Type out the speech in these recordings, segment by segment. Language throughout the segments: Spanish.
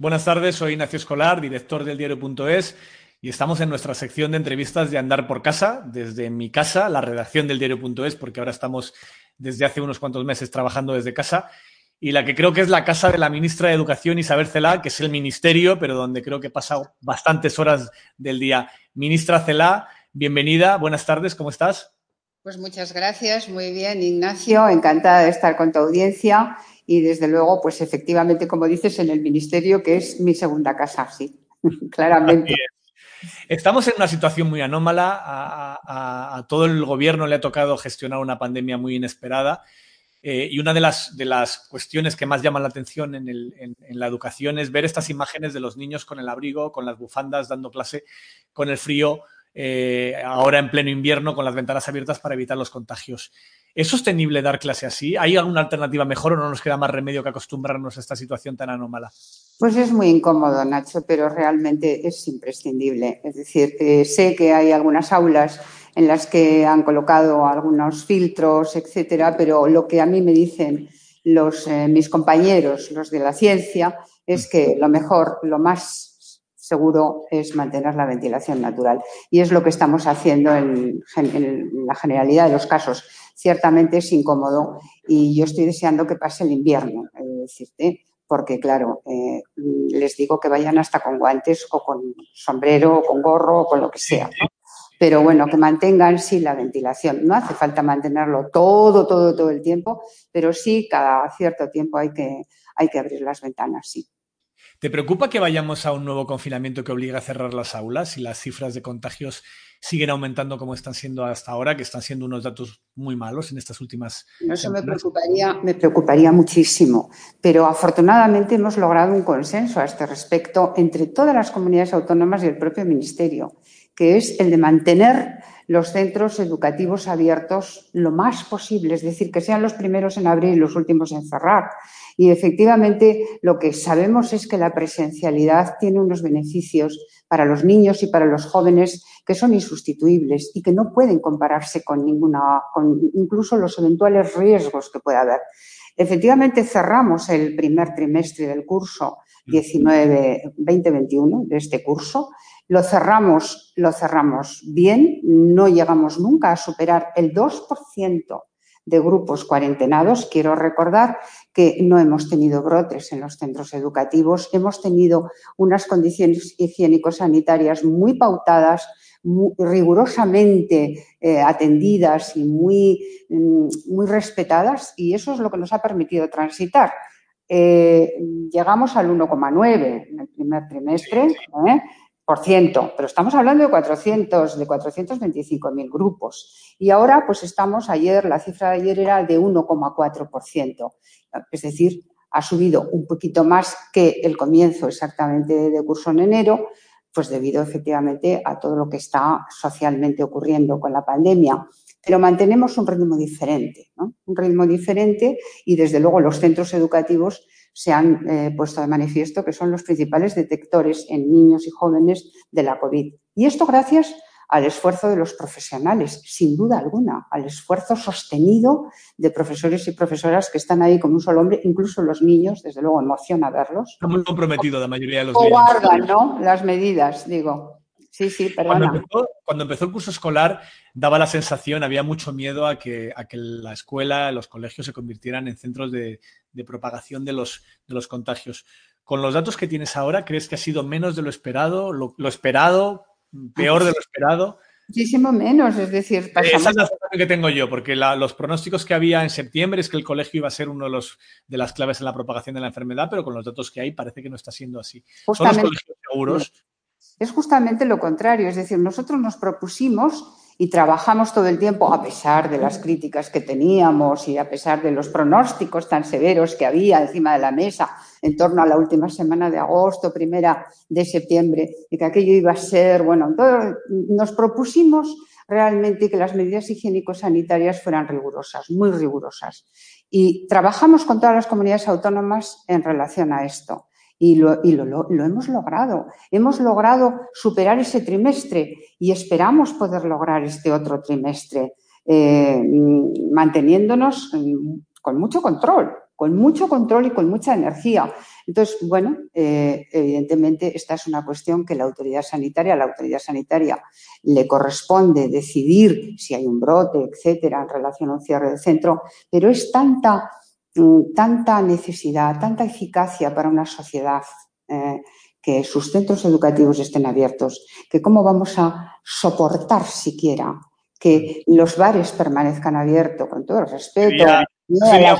Buenas tardes, soy Ignacio Escolar, director del diario.es y estamos en nuestra sección de entrevistas de Andar por Casa, desde mi casa, la redacción del diario.es, porque ahora estamos desde hace unos cuantos meses trabajando desde casa, y la que creo que es la casa de la ministra de Educación, Isabel Celá, que es el ministerio, pero donde creo que he pasado bastantes horas del día. Ministra Celá, bienvenida, buenas tardes, ¿cómo estás? Pues muchas gracias, muy bien, Ignacio, encantada de estar con tu audiencia y desde luego, pues efectivamente, como dices, en el ministerio, que es mi segunda casa, sí, claramente. Estamos en una situación muy anómala, a, todo el gobierno le ha tocado gestionar una pandemia muy inesperada. Eh, y una de las, de las cuestiones que más llaman la atención en, el, en, la educación es ver estas imágenes de los niños con el abrigo, con las bufandas, dando clase, con el frío, eh, ahora en pleno invierno con las ventanas abiertas para evitar los contagios. ¿Es sostenible dar clase así? ¿Hay alguna alternativa mejor o no nos queda más remedio que acostumbrarnos a esta situación tan anómala? Pues es muy incómodo, Nacho, pero realmente es imprescindible. Es decir, sé que hay algunas aulas en las que han colocado algunos filtros, etcétera, pero lo que a mí me dicen los, eh, mis compañeros, los de la ciencia, es que lo mejor, lo más seguro es mantener la ventilación natural. Y es lo que estamos haciendo en, la generalidad de los casos. Ciertamente es incómodo y yo estoy deseando que pase el invierno, decirte, porque claro, eh, les digo que vayan hasta con guantes o con sombrero o con gorro o con lo que sea. Pero bueno, que mantengan sí la ventilación. No hace falta mantenerlo todo, todo, todo el tiempo, pero sí cada cierto tiempo hay que, hay que abrir las ventanas, sí. ¿Te preocupa que vayamos a un nuevo confinamiento que obliga a cerrar las aulas y las cifras de contagios siguen aumentando como están siendo hasta ahora, que están siendo unos datos muy malos en estas últimas Eso me preocuparía, me preocuparía muchísimo, pero afortunadamente hemos logrado un consenso a este respecto entre todas las comunidades autónomas y el propio Ministerio, que es el de mantener los centros educativos abiertos lo más posible, es decir, que sean los primeros en abrir y los últimos en cerrar. Y efectivamente lo que sabemos es que la presencialidad tiene unos beneficios para los niños y para los jóvenes que son insustituibles y que no pueden compararse con ninguna, con incluso los eventuales riesgos que pueda haber. Efectivamente, cerramos el primer trimestre del curso 19-2021 de este curso. Lo cerramos, lo cerramos bien, no llegamos nunca a superar el 2% de grupos cuarentenados. Quiero recordar que no hemos tenido brotes en los centros educativos, hemos tenido unas condiciones higiénico-sanitarias muy pautadas, rigurosamente eh, atendidas y muy, mm, muy respetadas y eso es lo que nos ha permitido transitar. Eh, llegamos al 1,9 en el primer trimestre, ¿eh? Por ciento, pero estamos hablando de 400, de 425.000 grupos. Y ahora, pues estamos, ayer, la cifra de ayer era de 1,4%. Es decir, ha subido un poquito más que el comienzo exactamente de curso en enero, pues debido efectivamente a todo lo que está socialmente ocurriendo con la pandemia. Pero mantenemos un ritmo diferente, ¿no? Un ritmo diferente y desde luego los centros educativos se han eh, puesto de manifiesto que son los principales detectores en niños y jóvenes de la COVID. Y esto gracias al esfuerzo de los profesionales, sin duda alguna, al esfuerzo sostenido de profesores y profesoras que están ahí como un solo hombre, incluso los niños, desde luego emociona verlos. Está muy comprometido la mayoría de los niños. O guardan, ¿no? Las medidas, digo. Sí, sí, perdona. Cuando empezó, el curso escolar daba la sensación, había mucho miedo a que, a que la escuela, los colegios se convirtieran en centros de, propagación de los, de los contagios. Con los datos que tienes ahora, ¿crees que ha sido menos de lo esperado, lo, esperado, peor de lo esperado? Muchísimo menos, es decir, pasamos... Esa es la sensación que tengo yo, porque los pronósticos que había en septiembre es que el colegio iba a ser uno de, los, de las claves en la propagación de la enfermedad, pero con los datos que hay parece que no está siendo así. Son los colegios seguros es justamente lo contrario. Es decir, nosotros nos propusimos y trabajamos todo el tiempo, a pesar de las críticas que teníamos y a pesar de los pronósticos tan severos que había encima de la mesa en torno a la última semana de agosto, primera de septiembre, y que aquello iba a ser, bueno, nos propusimos realmente que las medidas higiénico-sanitarias fueran rigurosas, muy rigurosas. Y trabajamos con todas las comunidades autónomas en relación a esto. Y, lo, hemos logrado. Hemos logrado superar ese trimestre y esperamos poder lograr este otro trimestre, eh, manteniéndonos con mucho control, con mucho control y con mucha energía. Entonces, bueno, eh, evidentemente esta es una cuestión que la autoridad sanitaria, la autoridad sanitaria le corresponde decidir si hay un brote, etcétera, en relación a un cierre del centro, pero es tanta tanta necesidad, tanta eficacia para una sociedad eh, que sus centros educativos estén abiertos, que cómo vamos a soportar siquiera que los bares permanezcan abiertos, con todo el respeto. Sería,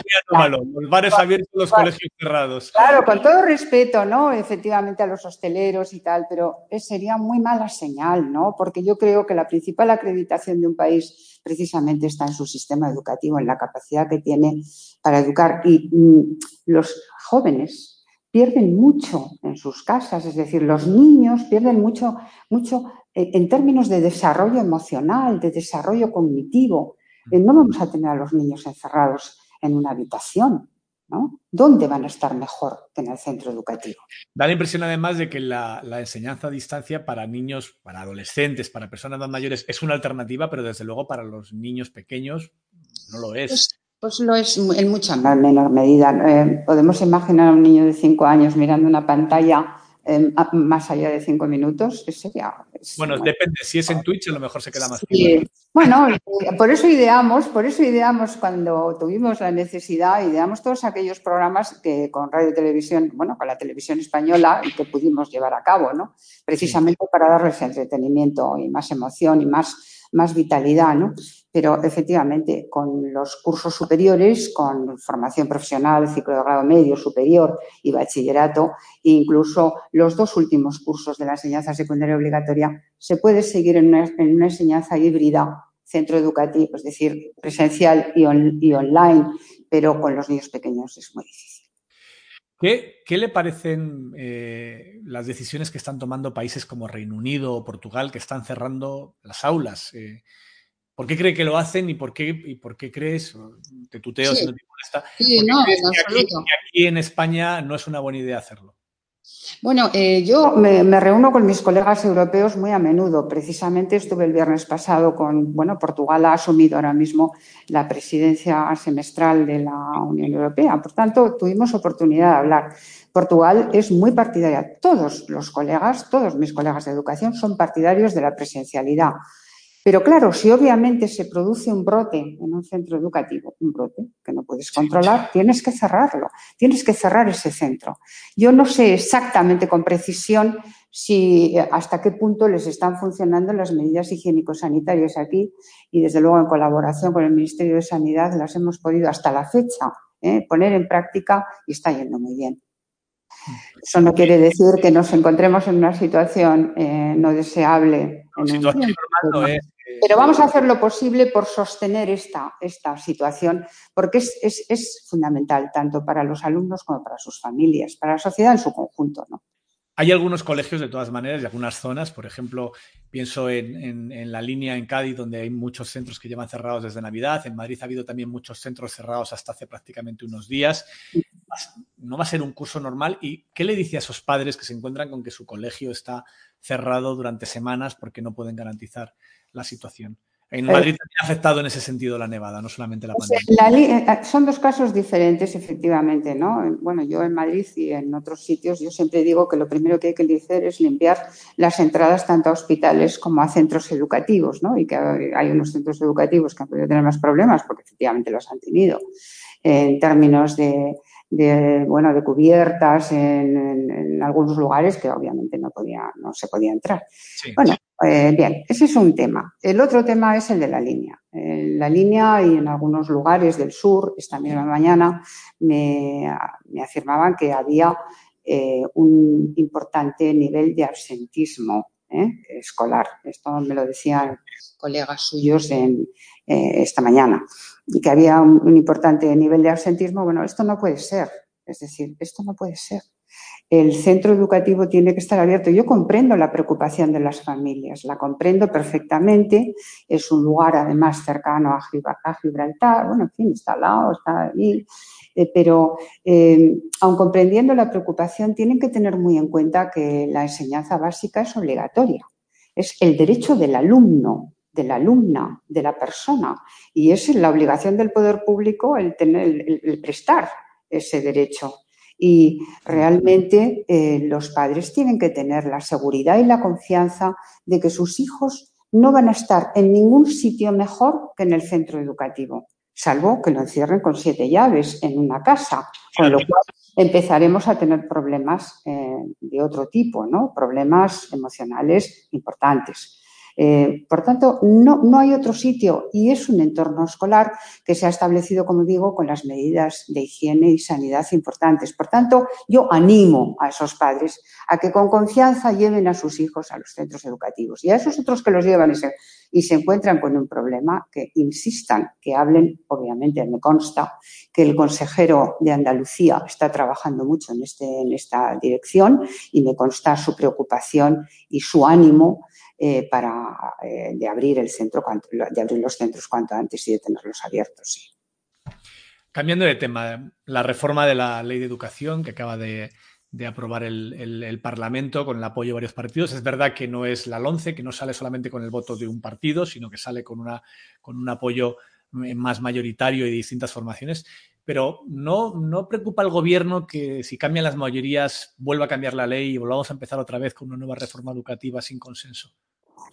los bares abiertos, los colegios cerrados. Claro, con todo respeto, ¿no? Efectivamente a los hosteleros y tal, pero sería muy mala señal, ¿no? Porque yo creo que la principal acreditación de un país precisamente está en su sistema educativo, en la capacidad que tiene para educar. Y mm, los jóvenes pierden mucho en sus casas, es decir, los niños pierden mucho, mucho eh, en términos de desarrollo emocional, de desarrollo cognitivo. Eh, no vamos a tener a los niños encerrados en una habitación, ¿no? ¿Dónde van a estar mejor que en el centro educativo? Da la impresión además de que la, enseñanza a distancia para niños, para adolescentes, para personas más mayores es una alternativa, pero desde luego para los niños pequeños no lo es. Pues, pues lo es en mucha menor medida. Eh, podemos imaginar a un niño de cinco años mirando una pantalla eh, más allá de cinco minutos, sería... bueno, depende, si es en Twitch a lo mejor se queda más tiempo. Bueno, eh, por eso ideamos, por eso ideamos cuando tuvimos la necesidad, ideamos todos aquellos programas que con radio y televisión, bueno, con la televisión española y que pudimos llevar a cabo, ¿no? Precisamente para darles entretenimiento y más emoción y más, más vitalidad, ¿no? pero efectivamente con los cursos superiores, con formación profesional, ciclo de grado medio, superior y bachillerato, e incluso los dos últimos cursos de la enseñanza secundaria obligatoria, se puede seguir en una, enseñanza híbrida, centro educativo, es decir, presencial y, online, pero con los niños pequeños es muy difícil. ¿Qué, le parecen eh, las decisiones que están tomando países como Reino Unido o Portugal que están cerrando las aulas? Eh, ¿Por qué cree que lo hacen y por qué, y por qué crees, te tuteo si no te molesta, sí, no, que aquí, en España no es una buena idea hacerlo? Bueno, eh, yo me, reúno con mis colegas europeos muy a menudo. Precisamente estuve el viernes pasado con, bueno, Portugal ha asumido ahora mismo la presidencia semestral de la Unión Europea. Por tanto, tuvimos oportunidad de hablar. Portugal es muy partidaria. Todos los colegas, todos mis colegas de educación son partidarios de la presencialidad. Pero claro, si obviamente se produce un brote en un centro educativo, un brote que no puedes controlar, tienes que cerrarlo, tienes que cerrar ese centro. Yo no sé exactamente con precisión si eh, hasta qué punto les están funcionando las medidas higiénico-sanitarias aquí y desde luego en colaboración con el Ministerio de Sanidad las hemos podido hasta la fecha eh, poner en práctica y está yendo muy bien. Eso no quiere decir que nos encontremos en una situación eh, no deseable. pero vamos a hacer lo posible por sostener esta, esta situación, porque es, es, fundamental tanto para los alumnos como para sus familias, para la sociedad en su conjunto. ¿no? Hay algunos colegios, de todas maneras, y algunas zonas, por ejemplo, pienso en, la línea en Cádiz, donde hay muchos centros que llevan cerrados desde Navidad. En Madrid ha habido también muchos centros cerrados hasta hace prácticamente unos días. No va a ser un curso normal. ¿Y qué le dice a esos padres que se encuentran con que su colegio está cerrado durante semanas porque no pueden garantizar la situación? En eh, Madrid también ha afectado en ese sentido la nevada, no solamente la pandemia. Eh, eh, son dos casos diferentes, efectivamente, ¿no? Bueno, yo en Madrid y en otros sitios, yo siempre digo que lo primero que hay que hacer es limpiar las entradas tanto a hospitales como a centros educativos, ¿no? Y que hay unos centros educativos que han podido tener más problemas porque efectivamente los han tenido en términos de, bueno, de cubiertas en, algunos lugares que obviamente no podía, no se podía entrar. Bueno, eh, bien, ese es un tema. El otro tema es el de la línea. la línea y en algunos lugares del sur, esta misma mañana, me, afirmaban que había eh, un importante nivel de absentismo escolar. Esto me lo decían colegas suyos en, esta mañana. Y que había un importante nivel de absentismo. Bueno, esto no puede ser. Es decir, esto no puede ser el centro educativo tiene que estar abierto. Yo comprendo la preocupación de las familias, la comprendo perfectamente. Es un lugar además cercano a Gibraltar, bueno, en fin, está al lado, está ahí. Eh, pero eh, aun comprendiendo la preocupación, tienen que tener muy en cuenta que la enseñanza básica es obligatoria. Es el derecho del alumno, de la alumna, de la persona. Y es la obligación del poder público el, tener, el prestar ese derecho. Y realmente eh, los padres tienen que tener la seguridad y la confianza de que sus hijos no van a estar en ningún sitio mejor que en el centro educativo, salvo que lo encierren con siete llaves en una casa, con lo cual empezaremos a tener problemas eh, de otro tipo, ¿no? Problemas emocionales importantes. Eh, por tanto, no, no, hay otro sitio y es un entorno escolar que se ha establecido, como digo, con las medidas de higiene y sanidad importantes. Por tanto, yo animo a esos padres a que con confianza lleven a sus hijos a los centros educativos y a esos otros que los llevan y se, y se encuentran con un problema, que insistan, que hablen, obviamente me consta que el consejero de Andalucía está trabajando mucho en, este, en esta dirección y me consta su preocupación y su ánimo eh, para eh, de abrir el centro, de abrir los centros cuanto antes y de tenerlos abiertos. Cambiando de tema, la reforma de la ley de educación que acaba de, aprobar el, Parlamento con el apoyo de varios partidos. Es verdad que no es la LONCE, que no sale solamente con el voto de un partido, sino que sale con, una, con un apoyo más mayoritario y de distintas formaciones. Pero ¿no, ¿no preocupa al gobierno que si cambian las mayorías vuelva a cambiar la ley y volvamos a empezar otra vez con una nueva reforma educativa sin consenso?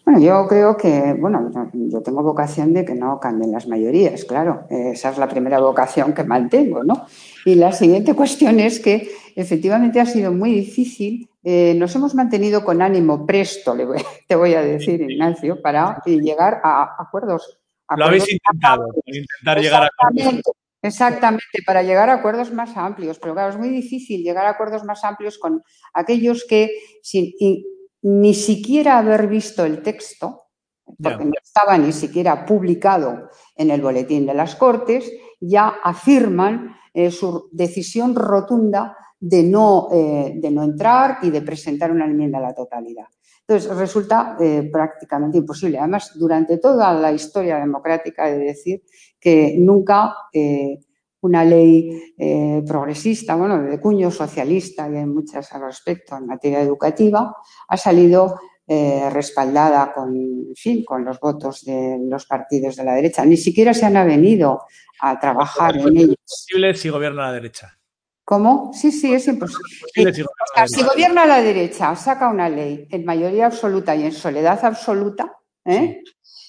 Bueno, yo creo que, bueno, yo tengo vocación de que no cambien las mayorías, claro. Esa es la primera vocación que mantengo, ¿no? Y la siguiente cuestión es que efectivamente ha sido muy difícil. Eh, nos hemos mantenido con ánimo presto, le te voy a decir, Ignacio, para llegar a acuerdos. Lo habéis intentado, intentar llegar a acuerdos. Exactamente, para llegar a acuerdos más amplios. Pero claro, es muy difícil llegar a acuerdos más amplios con aquellos que, sin, ni siquiera haber visto el texto, porque no estaba ni siquiera publicado en el boletín de las Cortes, ya afirman eh, su decisión rotunda de no, eh, de no entrar y de presentar una enmienda a la totalidad. Entonces, resulta eh, prácticamente imposible. Además, durante toda la historia democrática, he de decir que nunca una ley eh, progresista, bueno, de cuño socialista y hay muchas al respecto en materia educativa, ha salido eh, respaldada con, fin, con los votos de los partidos de la derecha. Ni siquiera se han avenido a trabajar en ello. Es imposible si gobierna la derecha. ¿Cómo? Sí, sí, es imposible. si, gobierna la derecha, saca una ley en mayoría absoluta y en soledad absoluta, ¿eh?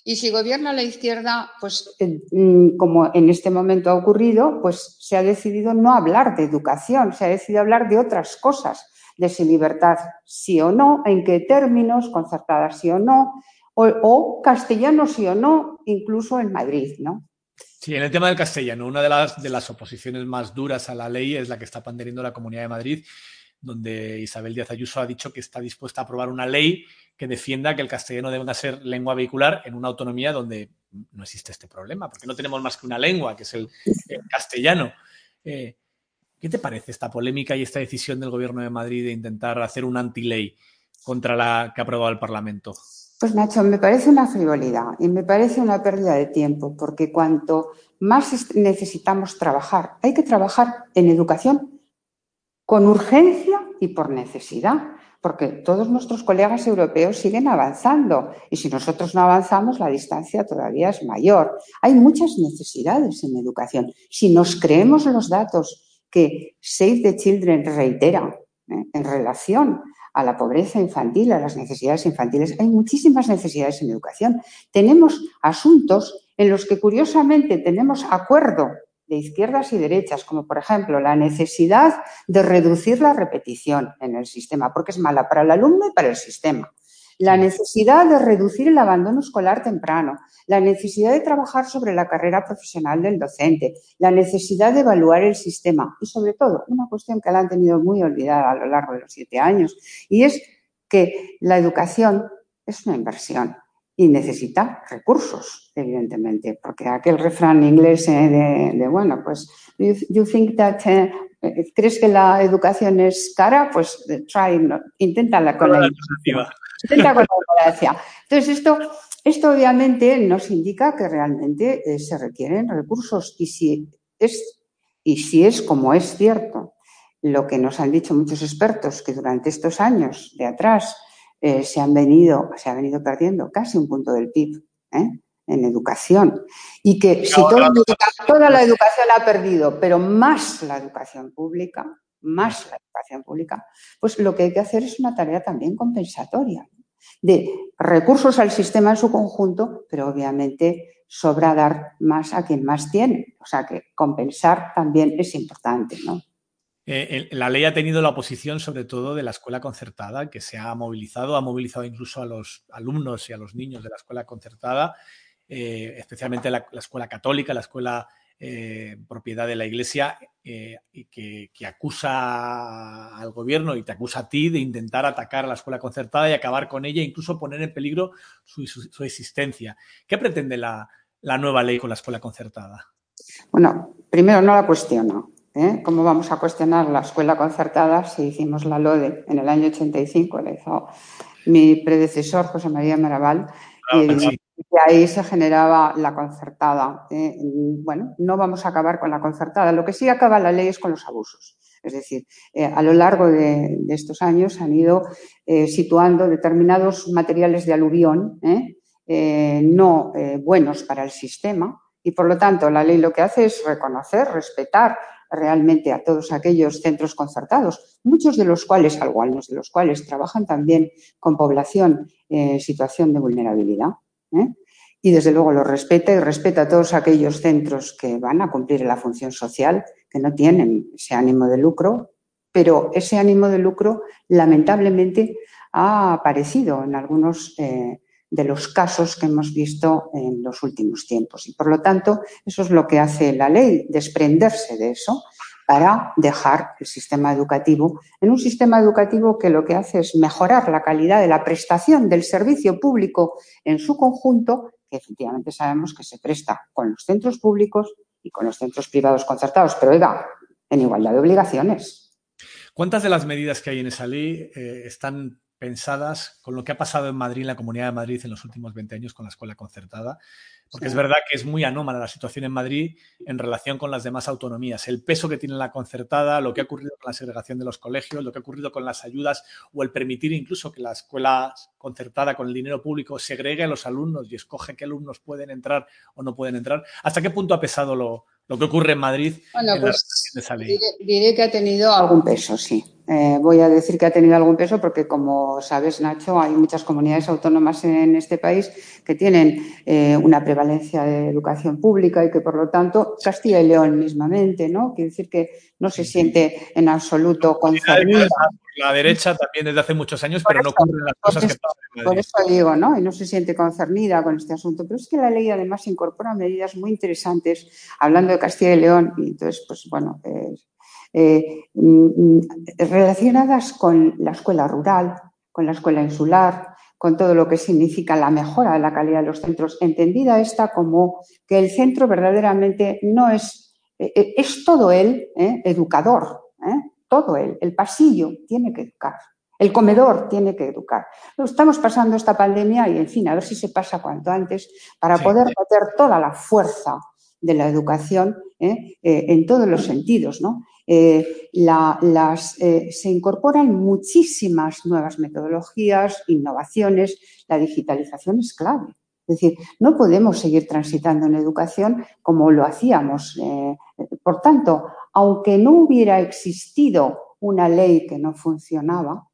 Y si gobierna la izquierda, pues mm, como en este momento ha ocurrido, pues se ha decidido no hablar de educación, se ha decidido hablar de otras cosas, de si libertad sí o no, en qué términos, concertada sí o no, o, castellano sí o no, incluso en Madrid, ¿no? Sí, en el tema del castellano, una de las, de las oposiciones más duras a la ley es la que está panderiendo la Comunidad de Madrid, donde Isabel Díaz Ayuso ha dicho que está dispuesta a aprobar una ley que defienda que el castellano debe ser lengua vehicular en una autonomía donde no existe este problema, porque no tenemos más que una lengua, que es el, castellano. Eh, ¿Qué te parece esta polémica y esta decisión del Gobierno de Madrid de intentar hacer una antiley contra la que ha aprobado el Parlamento? Pues Nacho, me parece una frivolidad y me parece una pérdida de tiempo, porque cuanto más necesitamos trabajar, hay que trabajar en educación con urgencia y por necesidad porque todos nuestros colegas europeos siguen avanzando y si nosotros no avanzamos la distancia todavía es mayor. Hay muchas necesidades en educación. Si nos creemos los datos que Save the Children reitera ¿eh? en relación a la pobreza infantil, a las necesidades infantiles, hay muchísimas necesidades en educación. Tenemos asuntos en los que curiosamente tenemos acuerdo de izquierdas y derechas, como por ejemplo la necesidad de reducir la repetición en el sistema, porque es mala para el alumno y para el sistema. La necesidad de reducir el abandono escolar temprano, la necesidad de trabajar sobre la carrera profesional del docente, la necesidad de evaluar el sistema y sobre todo una cuestión que la han tenido muy olvidada a lo largo de los siete años y es que la educación es una inversión y necesita recursos, evidentemente, porque aquel refrán inglés eh, de, bueno, pues, you, think that, eh, eh, ¿crees que la educación es cara? Pues try, no, inténtala con la, intenta con la Entonces, esto, esto obviamente nos indica que realmente se requieren recursos y si es, y si es como es cierto lo que nos han dicho muchos expertos, que durante estos años de atrás eh, se, han venido, se ha venido perdiendo casi un punto del PIB ¿eh? en educación. Y que si toda la educación ha perdido, pero más la educación pública, más la educación pública, pues lo que hay que hacer es una tarea también compensatoria de recursos al sistema en su conjunto, pero obviamente sobra dar más a quien más tiene. O sea que compensar también es importante, ¿no? Eh, la ley ha tenido la oposición sobre todo de la escuela concertada, que se ha movilizado, ha movilizado incluso a los alumnos y a los niños de la escuela concertada, eh, especialmente la, escuela católica, la escuela eh, propiedad de la Iglesia, que, acusa al gobierno y te acusa a ti de intentar atacar a la escuela concertada y acabar con ella, incluso poner en peligro su, existencia. ¿Qué pretende la nueva ley con la escuela concertada? Bueno, primero no la cuestiono. ¿Eh? ¿Cómo vamos a cuestionar la escuela concertada si hicimos la LODE en el año 85? La hizo mi predecesor, José María Maraval, ah, y, ahí se generaba la concertada. ¿eh? Bueno, no vamos a acabar con la concertada. Lo que sí acaba la ley es con los abusos. Es decir, eh, a lo largo de, estos años han ido situando determinados materiales de aluvión no buenos para el sistema y, por lo tanto, la ley lo que hace es reconocer, respetar realmente a todos aquellos centros concertados, muchos de los cuales, algunos de los cuales trabajan también con población en situación de vulnerabilidad. ¿eh? Y desde luego lo respeta y respeta a todos aquellos centros que van a cumplir la función social, que no tienen ese ánimo de lucro, pero ese ánimo de lucro lamentablemente ha aparecido en algunos eh, de los casos que hemos visto en los últimos tiempos. Y por lo tanto, eso es lo que hace la ley, desprenderse de eso para dejar el sistema educativo en un sistema educativo que lo que hace es mejorar la calidad de la prestación del servicio público en su conjunto, que efectivamente sabemos que se presta con los centros públicos y con los centros privados concertados, pero oiga, en igualdad de obligaciones. ¿Cuántas de las medidas que hay en esa ley eh, están pensadas con lo que ha pasado en Madrid, en la Comunidad de Madrid, en los últimos 20 años con la escuela concertada, porque es verdad que es muy anómala la situación en Madrid en relación con las demás autonomías. El peso que tiene la concertada, lo que ha ocurrido con la segregación de los colegios, lo que ha ocurrido con las ayudas o el permitir incluso que la escuela concertada con el dinero público segregue a los alumnos y escoge qué alumnos pueden entrar o no pueden entrar. ¿Hasta qué punto ha pesado lo, lo que ocurre en Madrid bueno, pues, diré, que ha tenido algún peso, sí. Eh, voy a decir que ha tenido algún peso porque, como sabes, Nacho, hay muchas comunidades autónomas en este país que tienen eh, una prevalencia de educación pública y que, por lo tanto, Castilla y León mismamente, ¿no? Quiere decir que no se siente en absoluto concernida. La derecha también desde hace muchos años, pero no ocurren las cosas que pasan en Por eso digo, ¿no? Y no se siente concernida con este asunto. Pero es que la ley además incorpora medidas muy interesantes, hablando de Castilla y León, y entonces, pues bueno, eh, mm, relacionadas con la escuela rural, con la escuela insular, con todo lo que significa la mejora de la calidad de los centros, entendida esta como que el centro verdaderamente no es, eh, eh, es todo él educador, todo él, el pasillo tiene que educar, el comedor tiene que educar. Estamos pasando esta pandemia y, en fin, a ver si se pasa cuanto antes para poder meter toda la fuerza de la educación ¿eh? Eh, en todos los sentidos. ¿no? Eh, las, se incorporan muchísimas nuevas metodologías, innovaciones, la digitalización es clave. Es decir, no podemos seguir transitando en educación como lo hacíamos. por tanto, aunque no hubiera existido una ley que no funcionaba,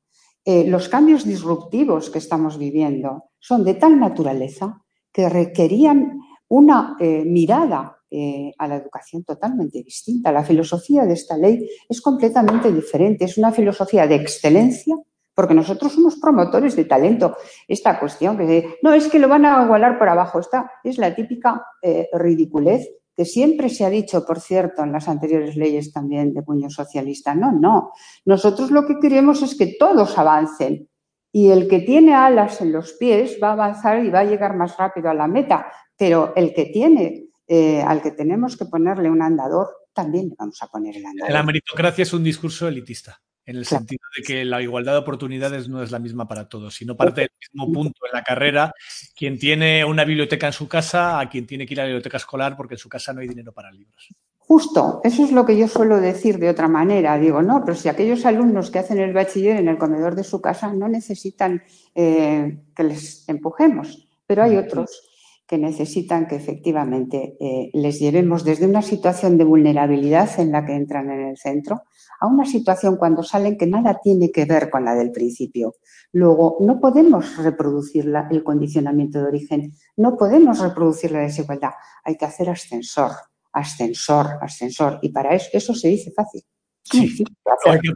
eh, los cambios disruptivos que estamos viviendo son de tal naturaleza que requerían una eh, mirada eh, a la educación totalmente distinta. La filosofía de esta ley es completamente diferente, es una filosofía de excelencia, porque nosotros somos promotores de talento. Esta cuestión que no es que lo van a igualar por abajo, esta es la típica ridiculez que siempre se ha dicho, por cierto, en las anteriores leyes también de puño socialista. No, no. Nosotros lo que queremos es que todos avancen Y el que tiene alas en los pies va a avanzar y va a llegar más rápido a la meta, pero el que tiene, eh, al que tenemos que ponerle un andador, también le vamos a poner el andador. La meritocracia es un discurso elitista, en el sentido de que la igualdad de oportunidades no es la misma para todos, sino parte del mismo punto en la carrera. Quien tiene una biblioteca en su casa, a quien tiene que ir a la biblioteca escolar porque en su casa no hay dinero para libros. Justo, eso es lo que yo suelo decir de otra manera. Digo, no, pero si aquellos alumnos que hacen el bachiller en el comedor de su casa no necesitan eh, que les empujemos, pero hay otros que necesitan que efectivamente eh, les llevemos desde una situación de vulnerabilidad en la que entran en el centro a una situación cuando salen que nada tiene que ver con la del principio. Luego, no podemos reproducir el condicionamiento de origen, no podemos reproducir la desigualdad, hay que hacer ascensor ascensor, ascensor. Y para eso, eso se dice fácil. Sí, hay que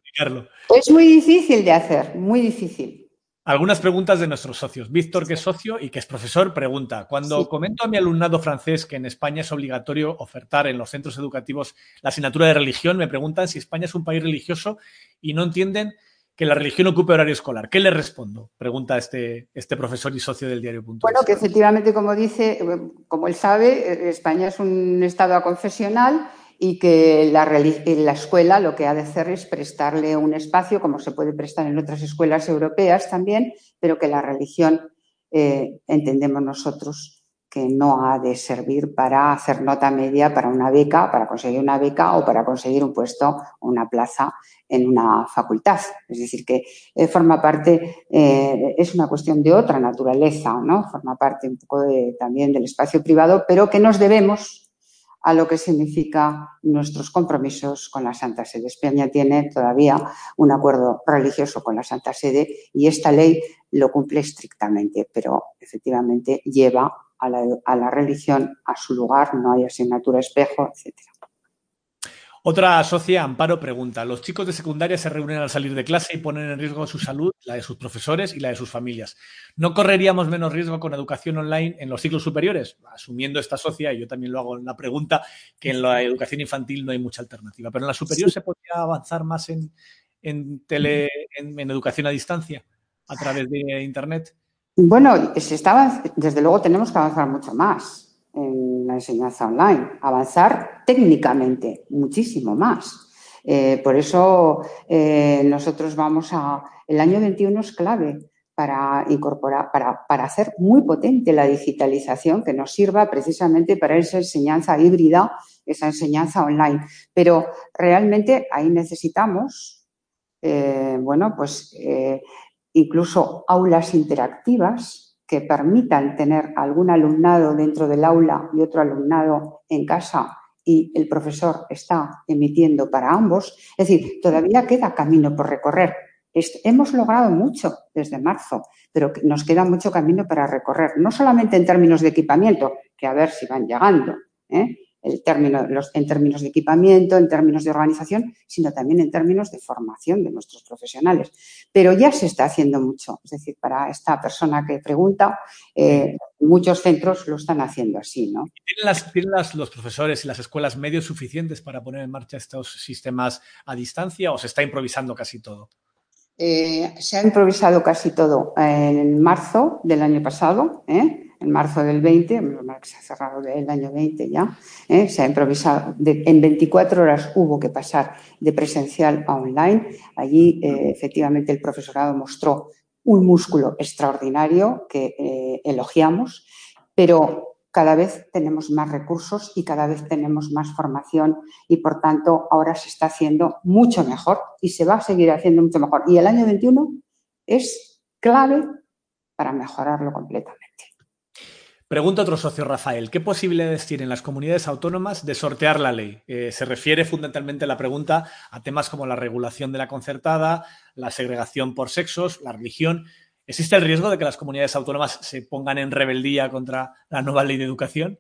Es muy difícil de hacer, muy difícil. Algunas preguntas de nuestros socios. Víctor, que es socio y que es profesor, pregunta, cuando comento a mi alumnado francés que en España es obligatorio ofertar en los centros educativos la asignatura de religión, me preguntan si España es un país religioso y no entienden que la religión ocupe horario escolar. ¿Qué le respondo? Pregunta este, este profesor y socio del diario. Bueno, que efectivamente, como dice, como él sabe, España es un estado aconfesional y que la, la, escuela lo que ha de hacer es prestarle un espacio, como se puede prestar en otras escuelas europeas también, pero que la religión, eh, entendemos nosotros, que no ha de servir para hacer nota media para una beca, para conseguir una beca o para conseguir un puesto o una plaza en una facultad. Es decir, que eh, forma parte, eh, es una cuestión de otra naturaleza, ¿no? Forma parte un poco también del espacio privado, pero que nos debemos a lo que significa nuestros compromisos con la Santa Sede. España tiene todavía un acuerdo religioso con la Santa Sede y esta ley lo cumple estrictamente, pero efectivamente lleva a la, religión a su lugar, no hay asignatura espejo, etcétera. Otra socia, Amparo, pregunta, los chicos de secundaria se reúnen al salir de clase y ponen en riesgo su salud, la de sus profesores y la de sus familias. ¿No correríamos menos riesgo con educación online en los ciclos superiores? Asumiendo esta socia, y yo también lo hago en la pregunta, que en la educación infantil no hay mucha alternativa, pero en la superior se podría avanzar más en, tele, en educación a distancia a través de Internet. Bueno, se estaba, desde luego tenemos que avanzar mucho más en la enseñanza online, avanzar técnicamente muchísimo más. Eh, por eso eh, nosotros vamos a, el año 21 es clave para incorporar, para, para, hacer muy potente la digitalización que nos sirva precisamente para esa enseñanza híbrida, esa enseñanza online. Pero realmente ahí necesitamos, eh, bueno, pues incluso aulas interactivas que permitan tener algún alumnado dentro del aula y otro alumnado en casa y el profesor está emitiendo para ambos. Es decir, todavía queda camino por recorrer. Hemos logrado mucho desde marzo, pero nos queda mucho camino para recorrer, no solamente en términos de equipamiento, que a ver si van llegando, ¿eh? El término, los, en términos de equipamiento, en términos de organización, sino también en términos de formación de nuestros profesionales. Pero ya se está haciendo mucho. Es decir, para esta persona que pregunta, eh, muchos centros lo están haciendo así, ¿no? ¿Tienen, las, los profesores y las escuelas medios suficientes para poner en marcha estos sistemas a distancia o se está improvisando casi todo? Eh, se ha improvisado casi todo en marzo del año pasado, ¿eh? En marzo del 20, que se ha cerrado el año 20 ya, ¿eh? se ha improvisado. en 24 horas hubo que pasar de presencial a online. Allí, eh, efectivamente, el profesorado mostró un músculo extraordinario que eh, elogiamos, pero cada vez tenemos más recursos y cada vez tenemos más formación y, por tanto, ahora se está haciendo mucho mejor y se va a seguir haciendo mucho mejor. Y el año 21 es clave para mejorarlo completamente. Pregunta otro socio, Rafael, ¿qué posibilidades tienen las comunidades autónomas de sortear la ley? Eh, se refiere fundamentalmente la pregunta a temas como la regulación de la concertada, la segregación por sexos, la religión. ¿Existe el riesgo de que las comunidades autónomas se pongan en rebeldía contra la nueva ley de educación?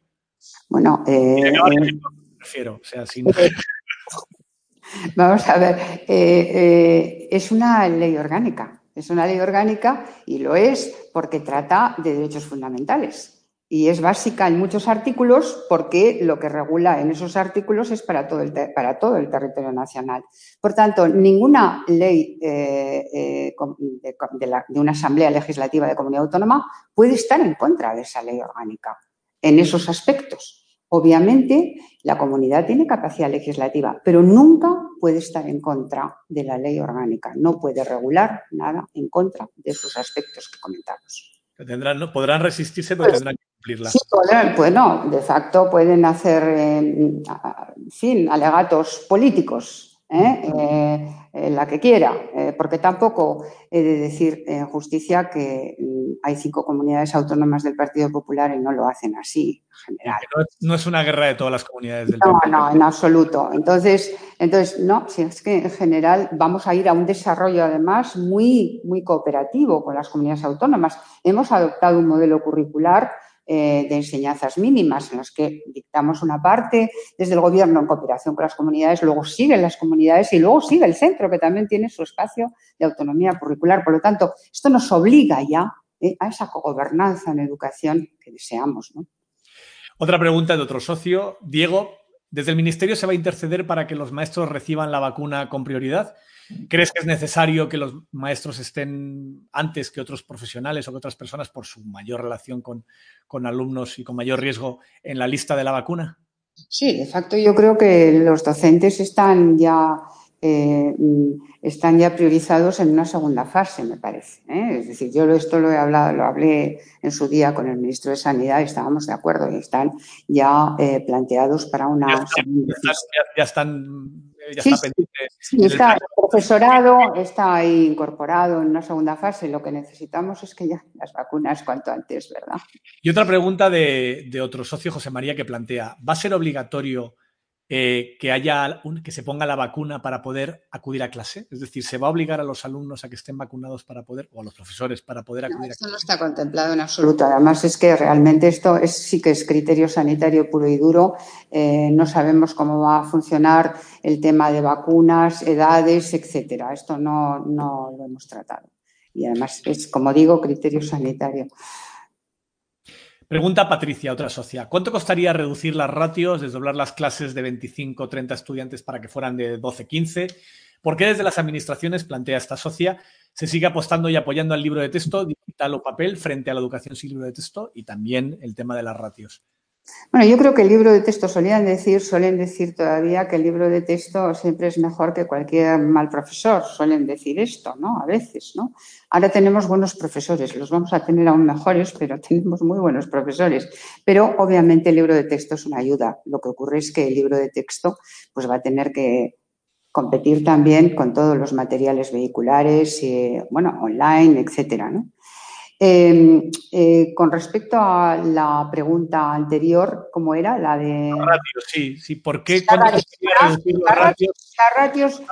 Bueno, eh, eh refiero, o sea, Vamos a ver, eh, es una ley orgánica, es una ley orgánica y lo es porque trata de derechos fundamentales y es básica en muchos artículos porque lo que regula en esos artículos es para todo el, para todo el territorio nacional. Por tanto, ninguna ley eh, eh, de, una asamblea legislativa de comunidad autónoma puede estar en contra de esa ley orgánica en esos aspectos. Obviamente, la comunidad tiene capacidad legislativa, pero nunca puede estar en contra de la ley orgánica. No puede regular nada en contra de esos aspectos que comentamos. Tendrán, podrán resistirse, pero pues tendrán que cumplirla. Sí, bueno, de facto pueden hacer, en fin, alegatos políticos, ¿eh? Eh, la que quiera, eh, porque tampoco he de decir en justicia que hay cinco comunidades autónomas del Partido Popular y no lo hacen así en general. No es, una guerra de todas las comunidades del No, no, en absoluto. Entonces, entonces, no, si es que en general vamos a ir a un desarrollo además muy, muy cooperativo con las comunidades autónomas. Hemos adoptado un modelo curricular eh, de enseñanzas mínimas en las que dictamos una parte desde el gobierno en cooperación con las comunidades, luego siguen las comunidades y luego sigue el centro que también tiene su espacio de autonomía curricular. Por lo tanto, esto nos obliga ya eh, a esa gobernanza en educación que deseamos. Otra pregunta de otro socio. Diego, ¿desde el Ministerio se va a interceder para que los maestros reciban la vacuna con prioridad? ¿Crees que es necesario que los maestros estén antes que otros profesionales o que otras personas por su mayor relación con, alumnos y con mayor riesgo en la lista de la vacuna? Sí, de facto yo creo que los docentes están ya eh, están ya priorizados en una segunda fase, me parece. ¿eh? Es decir, yo esto lo he hablado, lo hablé en su día con el ministro de Sanidad y estábamos de acuerdo y están ya eh, planteados para una ya, segunda fase. Ya, están ya está pendiente. Sí, está el profesorado, está ahí incorporado en una segunda fase. Lo que necesitamos es que ya las vacunas cuanto antes, ¿verdad? Y otra pregunta de, de otro socio, José María, que plantea, ¿va a ser obligatorio eh, que haya que se ponga la vacuna para poder acudir a clase? Es decir, ¿se va a obligar a los alumnos a que estén vacunados para poder, o a los profesores para poder acudir a clase? Esto no está contemplado en absoluto. Además, es que realmente esto es, sí que es criterio sanitario puro y duro. Eh, no sabemos cómo va a funcionar el tema de vacunas, edades, etcétera. Esto no, no lo hemos tratado. Y además es, como digo, criterio sanitario. Pregunta Patricia, otra socia. ¿Cuánto costaría reducir las ratios, desdoblar las clases de 25 o 30 estudiantes para que fueran de 12 15? ¿Por qué desde las administraciones, plantea esta socia, se sigue apostando y apoyando al libro de texto, digital o papel, frente a la educación sin libro de texto y también el tema de las ratios? Bueno, yo creo que el libro de texto solían decir, suelen decir todavía que el libro de texto siempre es mejor que cualquier mal profesor. Suelen decir esto, ¿no? A veces, ¿no? Ahora tenemos buenos profesores, los vamos a tener aún mejores, pero tenemos muy buenos profesores. Pero obviamente el libro de texto es una ayuda. Lo que ocurre es que el libro de texto pues va a tener que competir también con todos los materiales vehiculares, eh, bueno, online, etcétera, ¿no? Em, eh, con respecto a la pregunta anterior, ¿cómo era? La de. Ratios, sí, sí. ¿Por qué? Las ratios,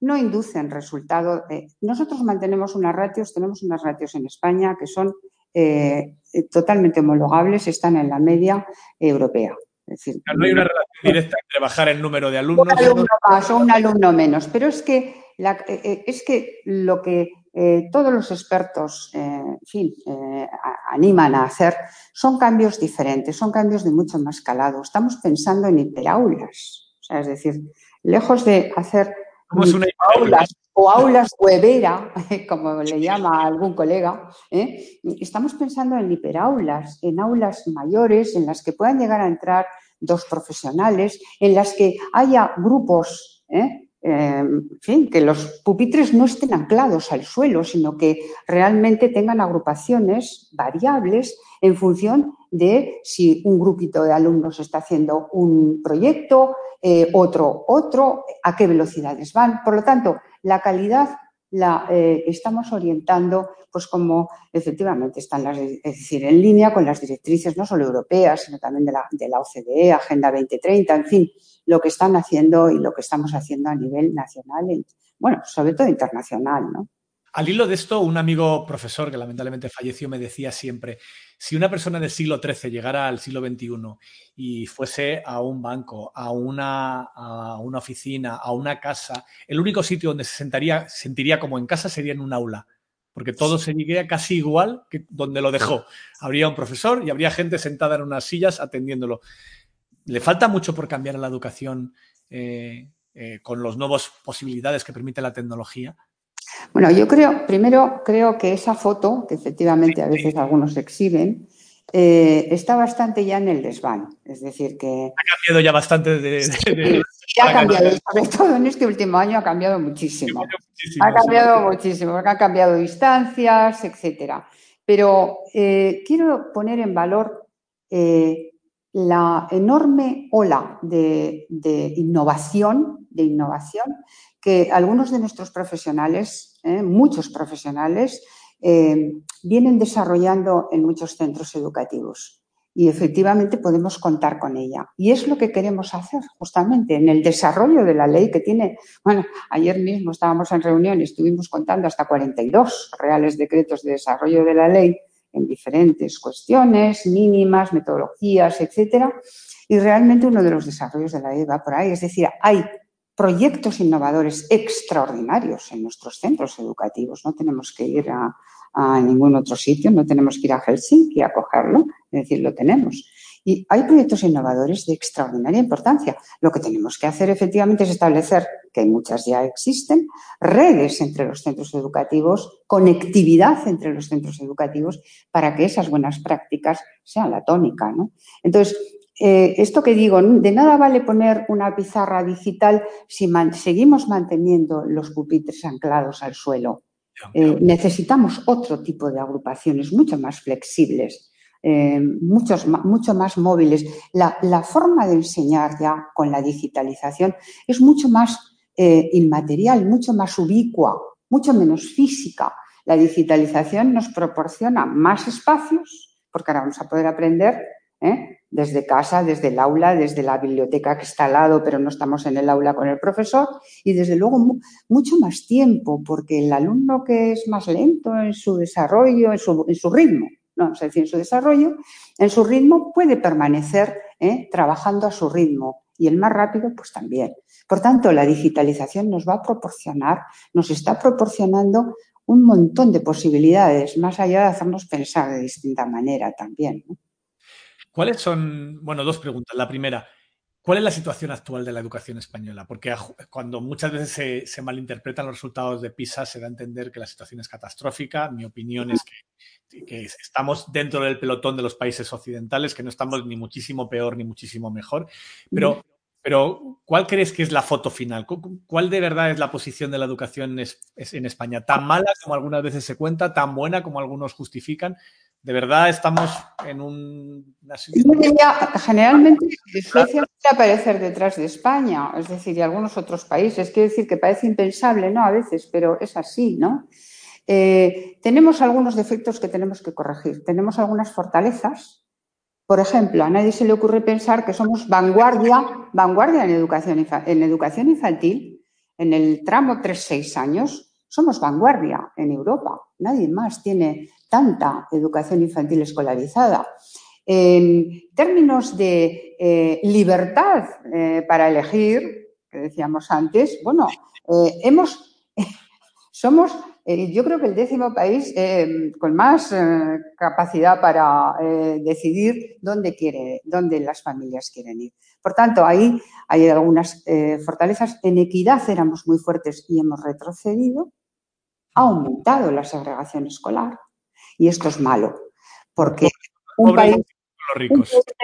no inducen resultado. Eh, nosotros mantenemos unas ratios, tenemos unas ratios en España que son eh, totalmente homologables, están en la media europea. decir, no hay una relación directa entre bajar el número de alumnos. Un alumno más o un alumno menos, pero es que, es que lo que eh, todos los expertos, eh, en fin, eh, animan a hacer, son cambios diferentes, son cambios de mucho más calado. Estamos pensando en hiperaulas, o sea, es decir, lejos de hacer aulas o aulas webera, como le llama algún colega, estamos pensando en hiperaulas, en aulas mayores en las que puedan llegar a entrar dos profesionales, en las que haya grupos en fin, que los pupitres no estén anclados al suelo, sino que realmente tengan agrupaciones variables en función de si un grupito de alumnos está haciendo un proyecto, eh, otro, otro, a qué velocidades van. Por lo tanto, la calidad la eh, estamos orientando, pues como efectivamente están las, es decir, en línea con las directrices no solo europeas, sino también de la, de la OCDE, Agenda 2030, en fin, lo que están haciendo y lo que estamos haciendo a nivel nacional, bueno, sobre todo internacional, ¿no? Al hilo de esto, un amigo profesor que lamentablemente falleció me decía siempre, si una persona del siglo XIII llegara al siglo XXI y fuese a un banco, a una, a una oficina, a una casa, el único sitio donde se sentaría, sentiría como en casa sería en un aula porque todo seguiría casi igual que donde lo dejó. Habría un profesor y habría gente sentada en unas sillas atendiéndolo. ¿Le falta mucho por cambiar la educación eh, eh, con las nuevas posibilidades que permite la tecnología? Bueno, yo creo, primero creo que esa foto, que efectivamente a veces algunos exhiben, eh, está bastante ya en el desván. Es decir, que... Ha cambiado ya bastante de... ha cambiado, sobre todo en este último año ha cambiado muchísimo. ha cambiado muchísimo, porque han cambiado distancias, etcétera. Pero eh, quiero poner en valor eh, la enorme ola de, innovación, de innovación que algunos de nuestros profesionales, muchos profesionales, eh, vienen desarrollando en muchos centros educativos. Y efectivamente podemos contar con ella. Y es lo que queremos hacer justamente en el desarrollo de la ley que tiene, bueno, ayer mismo estábamos en reunión y estuvimos contando hasta 42 reales decretos de desarrollo de la ley en diferentes cuestiones, mínimas, metodologías, etcétera. Y realmente uno de los desarrollos de la ley va por ahí. Es decir, hay proyectos innovadores extraordinarios en nuestros centros educativos. No tenemos que ir a, ningún otro sitio, no tenemos que ir a Helsinki a cogerlo, es decir, lo tenemos. Y hay proyectos innovadores de extraordinaria importancia. Lo que tenemos que hacer efectivamente es establecer, que muchas ya existen, redes entre los centros educativos, conectividad entre los centros educativos para que esas buenas prácticas sean la tónica. Entonces, eh, esto que digo, de nada vale poner una pizarra digital si seguimos manteniendo los pupitres anclados al suelo. Eh, necesitamos otro tipo de agrupaciones mucho más flexibles, eh, mucho más móviles. La, la, forma de enseñar ya con la digitalización es mucho más inmaterial, mucho más ubicua, mucho menos física. La digitalización nos proporciona más espacios, porque ahora vamos a poder aprender ¿eh? Desde casa, desde el aula, desde la biblioteca que está al lado, pero no estamos en el aula con el profesor, y desde luego mucho más tiempo, porque el alumno que es más lento en su desarrollo, en su, ritmo, no a decir en su desarrollo, en su ritmo puede permanecer ¿eh? trabajando a su ritmo y el más rápido, pues también. Por tanto, la digitalización nos va a proporcionar, nos está proporcionando un montón de posibilidades, más allá de hacernos pensar de distinta manera también. ¿Cuáles son, bueno, dos preguntas. La primera, ¿cuál es la situación actual de la educación española? Porque cuando muchas veces se, malinterpretan los resultados de PISA, se da a entender que la situación es catastrófica. Mi opinión es que, estamos dentro del pelotón de los países occidentales, que no estamos ni muchísimo peor ni muchísimo mejor. Pero, pero ¿cuál crees que es la foto final? ¿Cuál de verdad es la posición de la educación en España? ¿Tan mala como algunas veces se cuenta? ¿Tan buena como algunos justifican? De verdad estamos en un... generalmente Suecia puede aparecer detrás de España, es decir, y algunos otros países. Quiero decir que parece impensable, ¿no? A veces, pero es así, ¿no? Eh, tenemos algunos defectos que tenemos que corregir. Tenemos algunas fortalezas. Por ejemplo, a nadie se le ocurre pensar que somos vanguardia, vanguardia en educación, en educación infantil, en el tramo 3-6 años, somos vanguardia en Europa. Nadie más tiene tanta educación infantil escolarizada. En términos de eh, libertad eh, para elegir, que decíamos antes, bueno, eh, hemos, somos, yo creo que el décimo país con más capacidad para decidir dónde, quiere, dónde las familias quieren ir. Por tanto, ahí hay algunas fortalezas. En equidad éramos muy fuertes y hemos retrocedido. Ha aumentado la segregación escolar y esto es malo, porque un país,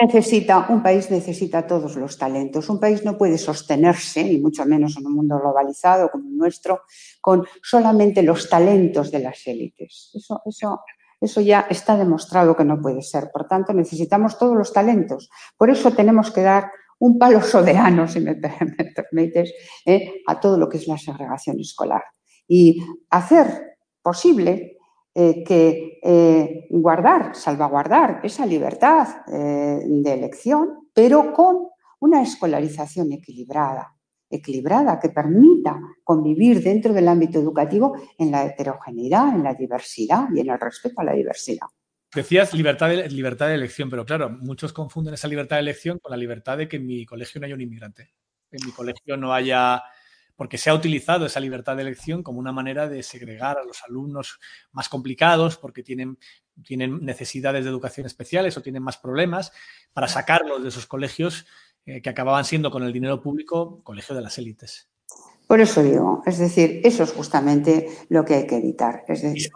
necesita, un país necesita todos los talentos. Un país no puede sostenerse, y mucho menos en un mundo globalizado como el nuestro, con solamente los talentos de las élites. Eso, eso, eso ya está demostrado que no puede ser. Por tanto, necesitamos todos los talentos. Por eso tenemos que dar un palo soberano, si me, permites, eh, a todo lo que es la segregación escolar. Y hacer posible eh, que eh, guardar, salvaguardar esa libertad eh, de elección, pero con una escolarización equilibrada, equilibrada que permita convivir dentro del ámbito educativo en la heterogeneidad, en la diversidad y en el respeto a la diversidad. Decías libertad de, libertad de elección, pero claro, muchos confunden esa libertad de elección con la libertad de que en mi colegio no haya un inmigrante, en mi colegio no haya porque se ha utilizado esa libertad de elección como una manera de segregar a los alumnos más complicados porque tienen, tienen necesidades de educación especiales o tienen más problemas, para sacarlos de esos colegios eh, que acababan siendo con el dinero público colegio de las élites. Por eso digo, es decir, eso es justamente lo que hay que evitar. Es decir,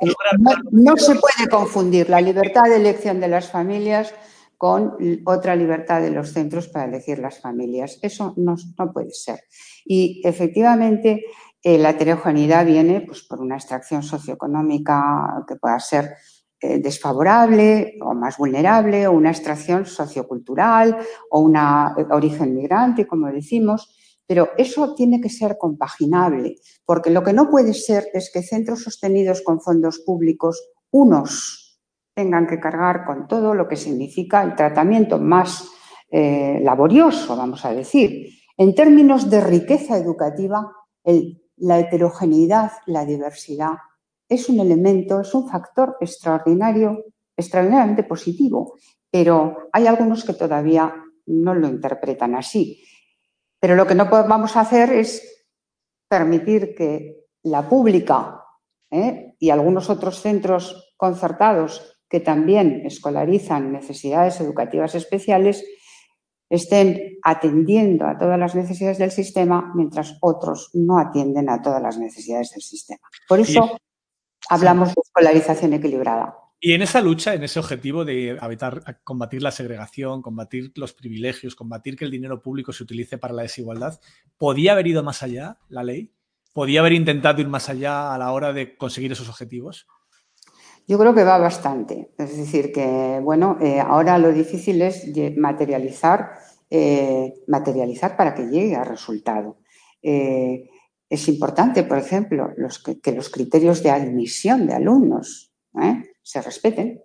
no, se puede confundir la libertad de elección de las familias con otra libertad de los centros para elegir las familias. Eso no, puede ser. Y efectivamente, eh, la heterogeneidad viene pues, por una extracción socioeconómica que pueda ser eh, desfavorable o más vulnerable, o una extracción sociocultural o un eh, origen migrante, como decimos. Pero eso tiene que ser compaginable, porque lo que no puede ser es que centros sostenidos con fondos públicos, unos tengan que cargar con todo lo que significa el tratamiento más eh, laborioso, vamos a decir. En términos de riqueza educativa, la heterogeneidad, la diversidad, es un elemento, es un factor extraordinario, extraordinariamente positivo, pero hay algunos que todavía no lo interpretan así. Pero lo que no vamos a hacer es permitir que la pública ¿eh? y algunos otros centros concertados que también escolarizan necesidades educativas especiales estén atendiendo a todas las necesidades del sistema mientras otros no atienden a todas las necesidades del sistema. Por eso hablamos de escolarización equilibrada. Y en esa lucha, en ese objetivo de evitar, combatir la segregación, combatir los privilegios, combatir que el dinero público se utilice para la desigualdad, ¿podía haber ido más allá la ley? ¿Podía haber intentado ir más allá a la hora de conseguir esos objetivos? Yo creo que va bastante. Es decir, que bueno, eh, ahora lo difícil es materializar, eh, materializar para que llegue a resultado. Eh, es importante, por ejemplo, los que, que, los criterios de admisión de alumnos se respeten.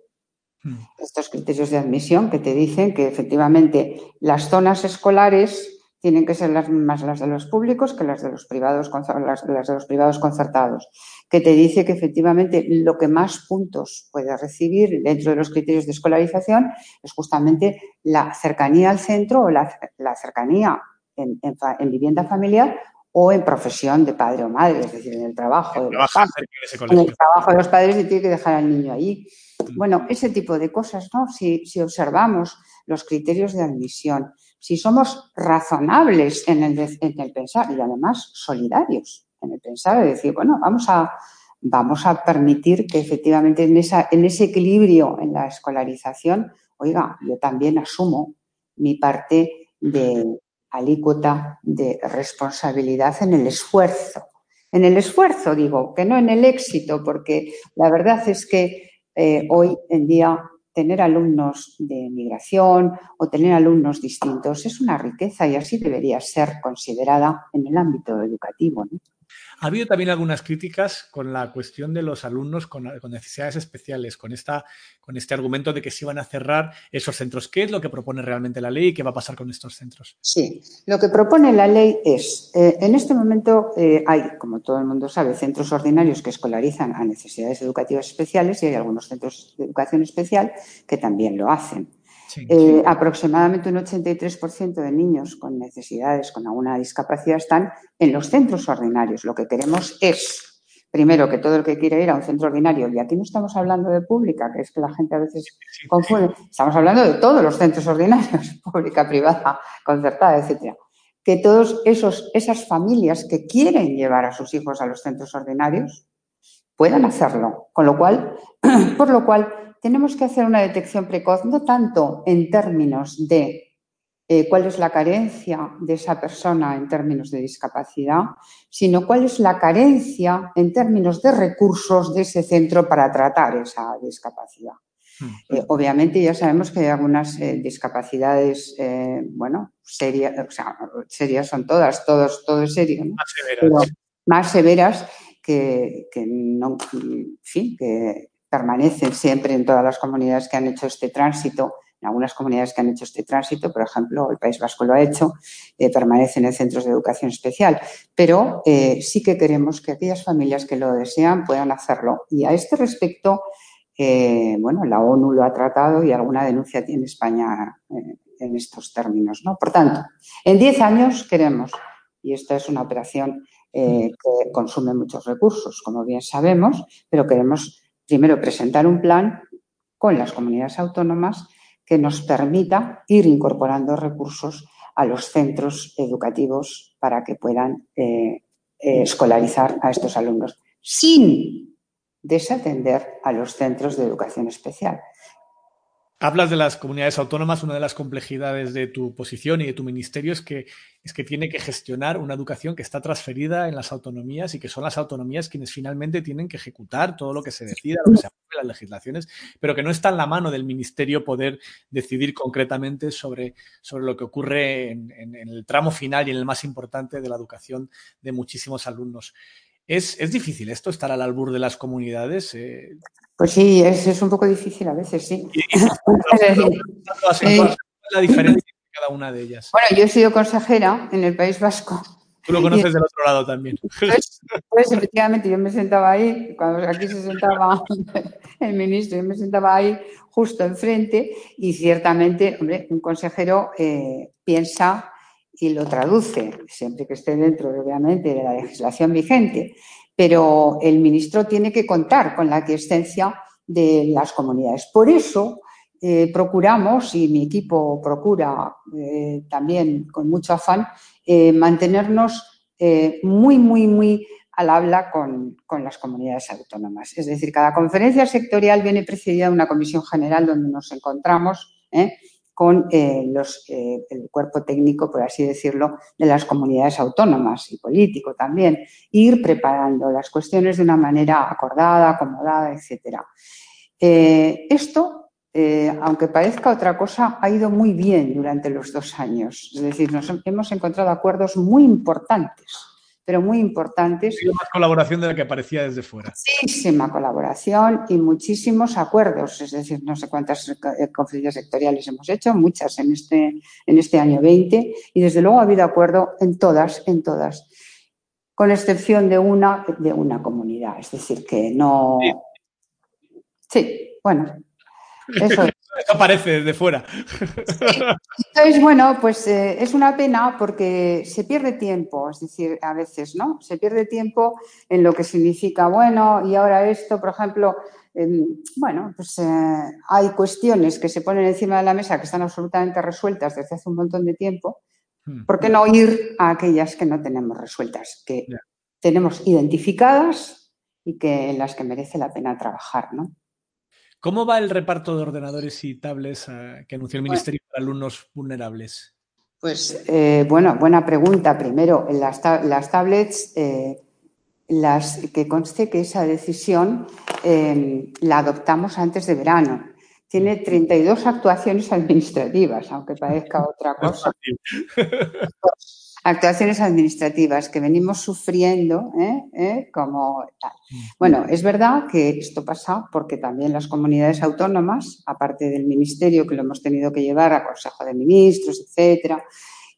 Hmm. Estos criterios de admisión que te dicen que efectivamente las zonas escolares tienen que ser las mismas las de los públicos que las de los privados, las, de los privados concertados, que te dice que efectivamente lo que más puntos puede recibir dentro de los criterios de escolarización es justamente la cercanía al centro o la, cercanía en, vivienda familiar o en profesión de padre o madre, es decir, en el trabajo de los padres. En el trabajo de los padres y tiene que dejar al niño ahí. Mm. Bueno, ese tipo de cosas, ¿no? Si, observamos los criterios de admisión, si somos razonables en el, en el pensar y además solidarios en el pensar, es decir, bueno, vamos a, vamos a permitir que efectivamente en, esa, en ese equilibrio en la escolarización, oiga, yo también asumo mi parte de, alícuota de responsabilidad en el esfuerzo. En el esfuerzo, digo, que no en el éxito, porque la verdad es que eh, hoy en día tener alumnos de migración o tener alumnos distintos es una riqueza y así debería ser considerada en el ámbito educativo. Ha habido también algunas críticas con la cuestión de los alumnos con, necesidades especiales, con, esta, con este argumento de que se iban a cerrar esos centros. ¿Qué es lo que propone realmente la ley y qué va a pasar con estos centros? Sí, lo que propone la ley es, eh, en este momento eh, hay, como todo el mundo sabe, centros ordinarios que escolarizan a necesidades educativas especiales y hay algunos centros de educación especial que también lo hacen. Eh, aproximadamente un 83% de niños con necesidades, con alguna discapacidad, están en los centros ordinarios. Lo que queremos es, primero, que todo el que quiere ir a un centro ordinario, y aquí no estamos hablando de pública, que es que la gente a veces confunde, estamos hablando de todos los centros ordinarios, pública, privada, concertada, etcétera. Que todas esas familias que quieren llevar a sus hijos a los centros ordinarios puedan hacerlo. Con lo cual, por lo cual, tenemos que hacer una detección precoz, no tanto en términos de eh, cuál es la carencia de esa persona en términos de discapacidad, sino cuál es la carencia en términos de recursos de ese centro para tratar esa discapacidad. Hmm. Eh, obviamente ya sabemos que hay algunas eh, discapacidades, bueno, serias, o sea, serias son todas, todos, todo es serio, más severas, más severas que, que, no, en fin, que permanecen siempre en todas las comunidades que han hecho este tránsito. En algunas comunidades que han hecho este tránsito, por ejemplo, el País Vasco lo ha hecho, eh, permanecen en centros de educación especial. Pero eh, sí que queremos que aquellas familias que lo desean puedan hacerlo. Y a este respecto, eh, bueno, la ONU lo ha tratado y alguna denuncia tiene España en estos términos. ¿no? Por tanto, en 10 años queremos, y esta es una operación que consume muchos recursos, como bien sabemos, pero queremos primero presentar un plan con las comunidades autónomas que nos permita ir incorporando recursos a los centros educativos para que puedan eh, eh, escolarizar a estos alumnos sin desatender a los centros de educación especial. Hablas de las comunidades autónomas, una de las complejidades de tu posición y de tu ministerio es que, es que tiene que gestionar una educación que está transferida en las autonomías y que son las autonomías quienes finalmente tienen que ejecutar todo lo que se decida, lo que se apruebe, las legislaciones, pero que no está en la mano del ministerio poder decidir concretamente sobre, sobre lo que ocurre en, en el tramo final y en el más importante de la educación de muchísimos alumnos. ¿Es, ¿Es, difícil esto, estar al albur de las comunidades? Eh... Pues sí, es, es, un poco difícil a veces, sí. ¿Y, y, la diferencia de cada una de ellas? Bueno, yo he sido consejera en el País Vasco. Tú lo conoces del otro lado también. Pues, pues, efectivamente, yo me sentaba ahí, cuando aquí se sentaba el ministro, yo me sentaba ahí justo enfrente y ciertamente, hombre, un consejero eh, piensa y lo traduce, siempre que esté dentro, obviamente, de la legislación vigente. Pero el ministro tiene que contar con la aquiescencia de las comunidades. Por eso eh, procuramos, y mi equipo procura eh, también con mucho afán, eh, mantenernos muy, muy, muy al habla con, con, las comunidades autónomas. Es decir, cada conferencia sectorial viene precedida de una comisión general donde nos encontramos. Con eh, eh, el cuerpo técnico, por así decirlo, de las comunidades autónomas y político también, ir preparando las cuestiones de una manera acordada, acomodada, etc. Eh, esto, aunque parezca otra cosa, ha ido muy bien durante los dos años. Es decir, hemos encontrado acuerdos muy importantes pero muy importantes. Ha más colaboración de la que parecía desde fuera. Muchísima colaboración y muchísimos acuerdos, es decir, no sé cuántas conferencias sectoriales hemos hecho, muchas en este, en este año 20, y desde luego ha habido acuerdo en todas, en todas, con excepción de una, de una comunidad, es decir, que no... Sí, bueno, eso es. Eso parece desde fuera. Entonces, bueno, pues eh, es una pena porque se pierde tiempo, es decir, a veces, ¿no? Se pierde tiempo en lo que significa, bueno, y ahora esto, por ejemplo, eh, bueno, pues eh, hay cuestiones que se ponen encima de la mesa que están absolutamente resueltas desde hace un montón de tiempo. ¿Por qué no ir a aquellas que no tenemos resueltas, que yeah. tenemos identificadas y que en las que merece la pena trabajar, ¿no? ¿Cómo va el reparto de ordenadores y tablets uh, que anunció el Ministerio para alumnos vulnerables? Pues, eh, bueno, buena pregunta. Primero, las, ta las tablets, eh, las que conste que esa decisión eh, la adoptamos antes de verano. Tiene 32 actuaciones administrativas, aunque parezca otra cosa. actuaciones administrativas que venimos sufriendo ¿eh? ¿Eh? como tal. Bueno, es verdad que esto pasa porque también las comunidades autónomas, aparte del ministerio que lo hemos tenido que llevar a Consejo de Ministros, etcétera,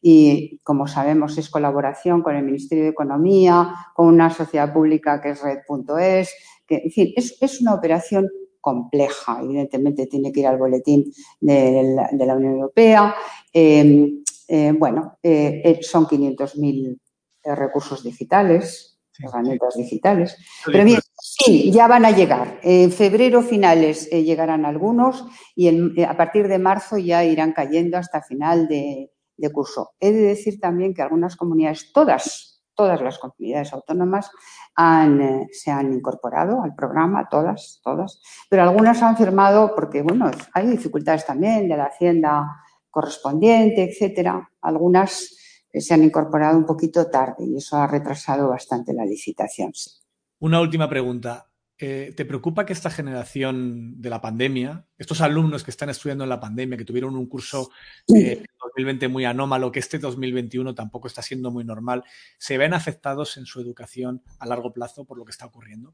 y como sabemos es colaboración con el Ministerio de Economía, con una sociedad pública que es red.es, que en fin, es, es una operación compleja, evidentemente tiene que ir al boletín de la, Unión Europea. Eh, eh, bueno, eh, son 500.000 eh, recursos digitales, sí, herramientas sí. digitales. Pero bien, sí, ya van a llegar. En febrero finales eh, llegarán algunos y en, eh, a partir de marzo ya irán cayendo hasta final de, de curso. He de decir también que algunas comunidades, todas, todas las comunidades autónomas han, eh, se han incorporado al programa, todas, todas, pero algunas han firmado porque, bueno, hay dificultades también de la Hacienda correspondiente, etcétera. Algunas se han incorporado un poquito tarde y eso ha retrasado bastante la licitación. Sí. Una última pregunta. Eh, ¿Te preocupa que esta generación de la pandemia, estos alumnos que están estudiando en la pandemia, que tuvieron un curso eh, 2020 muy anómalo, que este 2021 tampoco está siendo muy normal, se ven afectados en su educación a largo plazo por lo que está ocurriendo?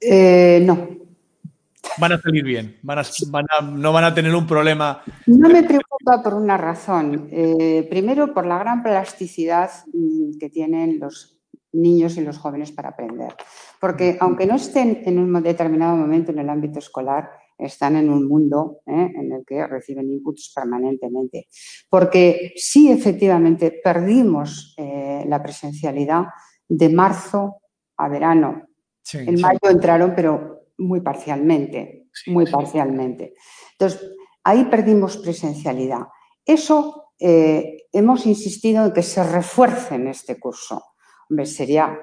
Eh, no, van a salir bien, van a, van a, no van a tener un problema. No me preocupa por una razón. Eh, primero, por la gran plasticidad mm, que tienen los niños y los jóvenes para aprender. Porque aunque no estén en un determinado momento en el ámbito escolar, están en un mundo ¿eh? en el que reciben inputs permanentemente. Porque sí, efectivamente, perdimos eh, la presencialidad de marzo a verano. en mayo entraron, pero muy parcialmente, muy parcialmente. Entonces, ahí perdimos presencialidad. Eso eh, hemos insistido en que se refuerce en este curso. Hombre, sería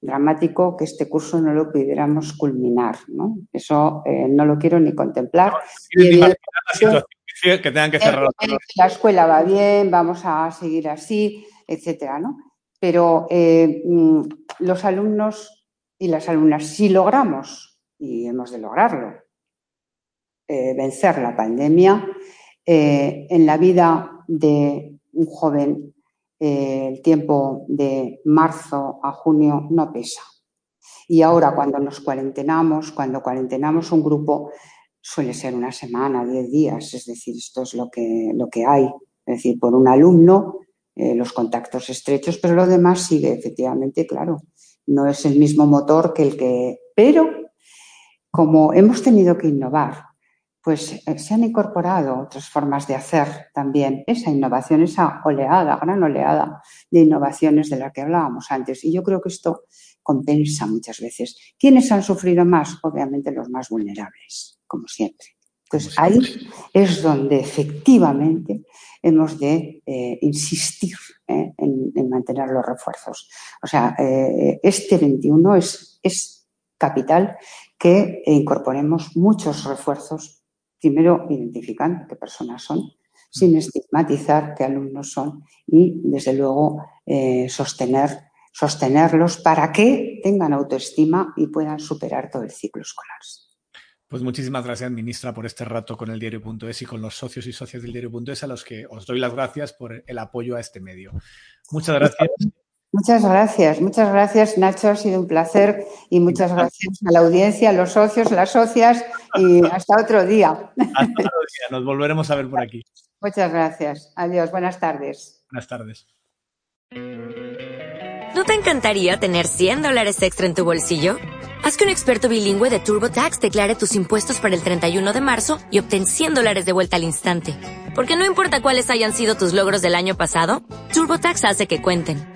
dramático que este curso no lo pudiéramos culminar, ¿no? Eso eh, no lo quiero ni contemplar. que tengan que cerrar. La escuela va bien, vamos a seguir así, etcétera, ¿no? Pero eh, mm, los alumnos y las alumnas, si logramos, y hemos de lograrlo, eh, vencer la pandemia, en la vida de un joven el tiempo de marzo a junio no pesa. Y ahora cuando nos cuarentenamos, cuando cuarentenamos un grupo, suele ser una semana, diez días, es decir, esto es lo que, lo que hay. Es decir, por un alumno, eh, los contactos estrechos, pero lo demás sigue, efectivamente, claro. No es el mismo motor que el que... Pero como hemos tenido que innovar, pues eh, se han incorporado otras formas de hacer también esa innovación, esa oleada, gran oleada de innovaciones de la que hablábamos antes. Y yo creo que esto compensa muchas veces. ¿Quiénes han sufrido más? Obviamente los más vulnerables, como siempre. Entonces ahí es donde efectivamente hemos de eh, insistir eh, en, mantener los refuerzos. O sea, este 21 es, es capital que incorporemos muchos refuerzos primero identificando qué personas son, sin estigmatizar qué alumnos son y, desde luego, eh, sostener, sostenerlos para que tengan autoestima y puedan superar todo el ciclo escolar. Pues muchísimas gracias, ministra, por este rato con el diario.es y con los socios y socias del diario.es a los que os doy las gracias por el apoyo a este medio. Muchas gracias. Muchas gracias, muchas gracias Nacho, ha sido un placer y muchas gracias a la audiencia, a los socios, las socias y hasta otro día. Hasta otro día, nos volveremos a ver por aquí. Muchas gracias, adiós, buenas tardes. Buenas tardes. ¿No te encantaría tener 100 dólares extra en tu bolsillo? Haz que un experto bilingüe de TurboTax declare tus impuestos para el 31 de marzo y obtén 100 dólares de vuelta al instante. Porque no importa cuáles hayan sido tus logros del año pasado, TurboTax hace que cuenten